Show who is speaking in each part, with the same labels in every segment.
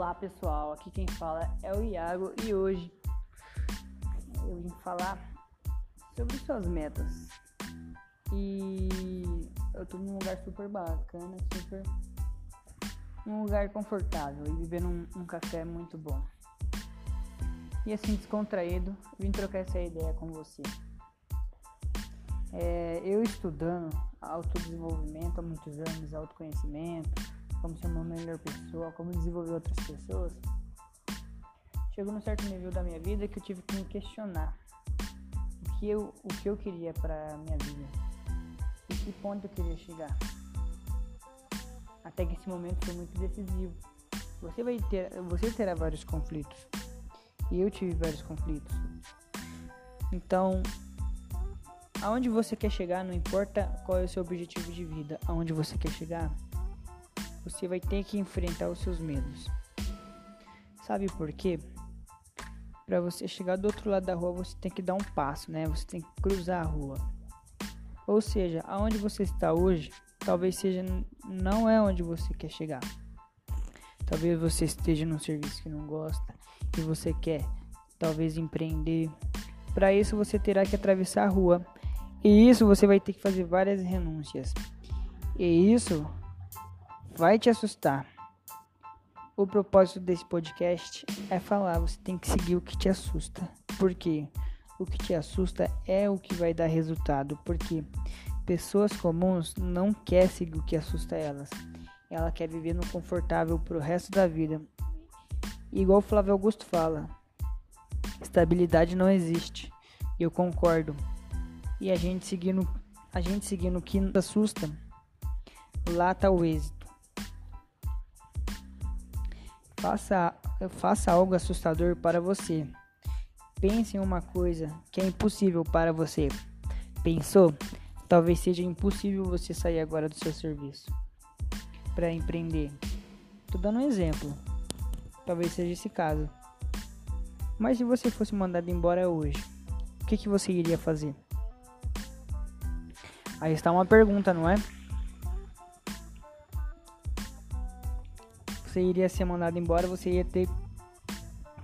Speaker 1: Olá pessoal, aqui quem fala é o Iago e hoje eu vim falar sobre suas metas. E eu tô num lugar super bacana, super um lugar confortável e vivendo um, um café muito bom. E assim descontraído, vim trocar essa ideia com você. É, eu estudando autodesenvolvimento há muitos anos, autoconhecimento, como ser uma melhor pessoa, como desenvolver outras pessoas, chegou num certo nível da minha vida que eu tive que me questionar o que eu, o que eu queria para minha vida e que ponto eu queria chegar. Até que esse momento foi muito decisivo. Você vai ter, você terá vários conflitos e eu tive vários conflitos. Então, aonde você quer chegar, não importa qual é o seu objetivo de vida, aonde você quer chegar, você vai ter que enfrentar os seus medos. Sabe por quê? Para você chegar do outro lado da rua, você tem que dar um passo, né? Você tem que cruzar a rua. Ou seja, aonde você está hoje, talvez seja não é onde você quer chegar. Talvez você esteja num serviço que não gosta e você quer talvez empreender. Para isso você terá que atravessar a rua. E isso você vai ter que fazer várias renúncias. E isso vai te assustar. O propósito desse podcast é falar, você tem que seguir o que te assusta. Porque o que te assusta é o que vai dar resultado. Porque pessoas comuns não querem seguir o que assusta elas. Ela quer viver no confortável pro resto da vida. igual o Flávio Augusto fala, estabilidade não existe. Eu concordo. E a gente seguindo, a gente seguindo o que assusta, lá tá o êxito. Faça, faça algo assustador para você. Pense em uma coisa que é impossível para você. Pensou? Talvez seja impossível você sair agora do seu serviço para empreender. Tô dando um exemplo. Talvez seja esse caso. Mas se você fosse mandado embora hoje, o que, que você iria fazer? Aí está uma pergunta, não é? Você iria ser mandado embora, você ia ter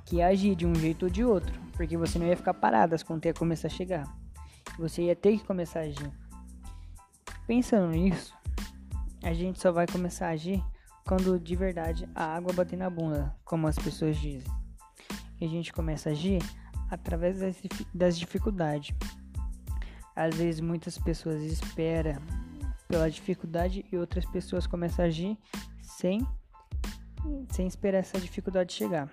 Speaker 1: que agir de um jeito ou de outro, porque você não ia ficar parado, as contas iam começar a chegar. Você ia ter que começar a agir. Pensando nisso, a gente só vai começar a agir quando de verdade a água bater na bunda, como as pessoas dizem. E a gente começa a agir através das dificuldades. Às vezes muitas pessoas esperam pela dificuldade e outras pessoas começam a agir sem sem esperar essa dificuldade chegar.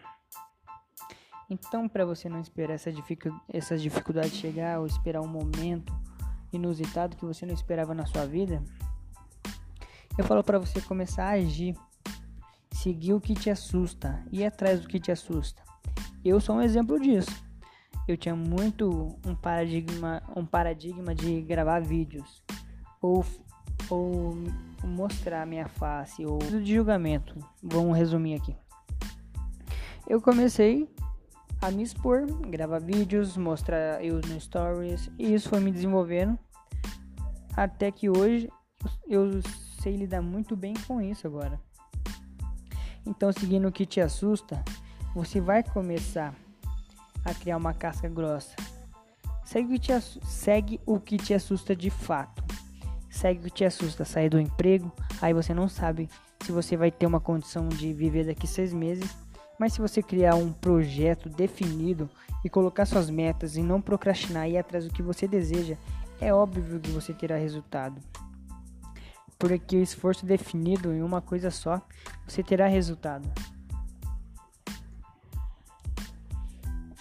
Speaker 1: Então, para você não esperar essa, dificu essa dificuldade chegar ou esperar um momento inusitado que você não esperava na sua vida, eu falo para você começar a agir, seguir o que te assusta, ir atrás do que te assusta. Eu sou um exemplo disso. Eu tinha muito um paradigma, um paradigma de gravar vídeos ou ou mostrar minha face ou de julgamento. Vamos resumir aqui. Eu comecei a me expor, gravar vídeos, mostrar eu no stories e isso foi me desenvolvendo até que hoje eu sei lidar muito bem com isso agora. Então, seguindo o que te assusta, você vai começar a criar uma casca grossa. Segue o que te, segue o que te assusta de fato segue o que te assusta, sair do emprego, aí você não sabe se você vai ter uma condição de viver daqui seis meses. Mas se você criar um projeto definido e colocar suas metas e não procrastinar e ir atrás do que você deseja, é óbvio que você terá resultado. Porque o esforço definido em uma coisa só, você terá resultado.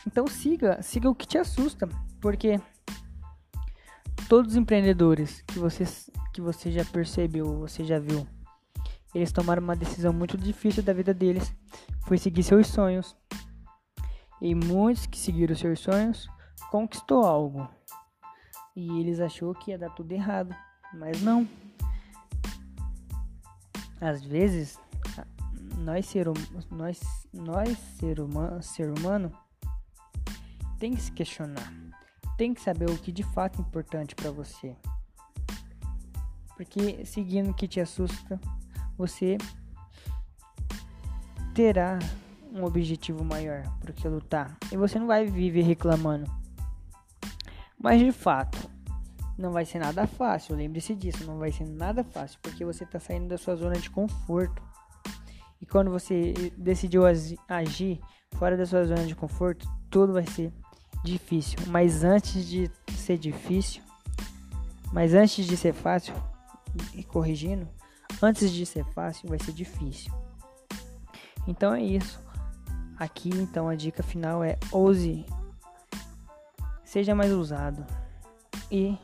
Speaker 1: Então siga, siga o que te assusta, porque todos os empreendedores que você, que você já percebeu, você já viu, eles tomaram uma decisão muito difícil da vida deles, foi seguir seus sonhos. E muitos que seguiram seus sonhos conquistou algo. E eles achou que ia dar tudo errado, mas não. Às vezes, nós ser, hum, nós, nós ser humano, ser humano tem que se questionar tem que saber o que de fato é importante para você. Porque seguindo o que te assusta, você terá um objetivo maior por que lutar e você não vai viver reclamando. Mas de fato, não vai ser nada fácil, lembre-se disso, não vai ser nada fácil, porque você está saindo da sua zona de conforto. E quando você decidiu agir fora da sua zona de conforto, tudo vai ser difícil. Mas antes de ser difícil, mas antes de ser fácil, e corrigindo, antes de ser fácil, vai ser difícil. Então é isso. Aqui então a dica final é ouse, seja mais ousado e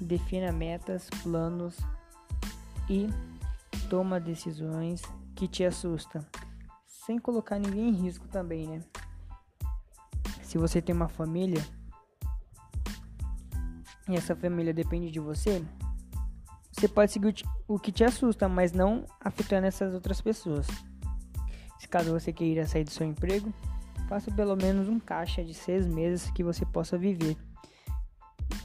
Speaker 1: defina metas, planos e toma decisões que te assustam, sem colocar ninguém em risco também, né? Se você tem uma família e essa família depende de você, você pode seguir o que te assusta, mas não afetando essas outras pessoas. Se caso você queira sair do seu emprego, faça pelo menos um caixa de seis meses que você possa viver.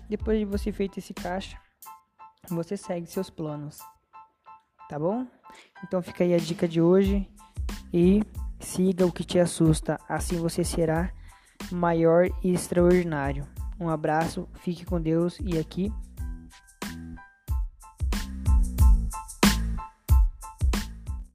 Speaker 1: Depois de você feito esse caixa, você segue seus planos. Tá bom? Então fica aí a dica de hoje e siga o que te assusta, assim você será maior e extraordinário. Um abraço, fique com Deus e aqui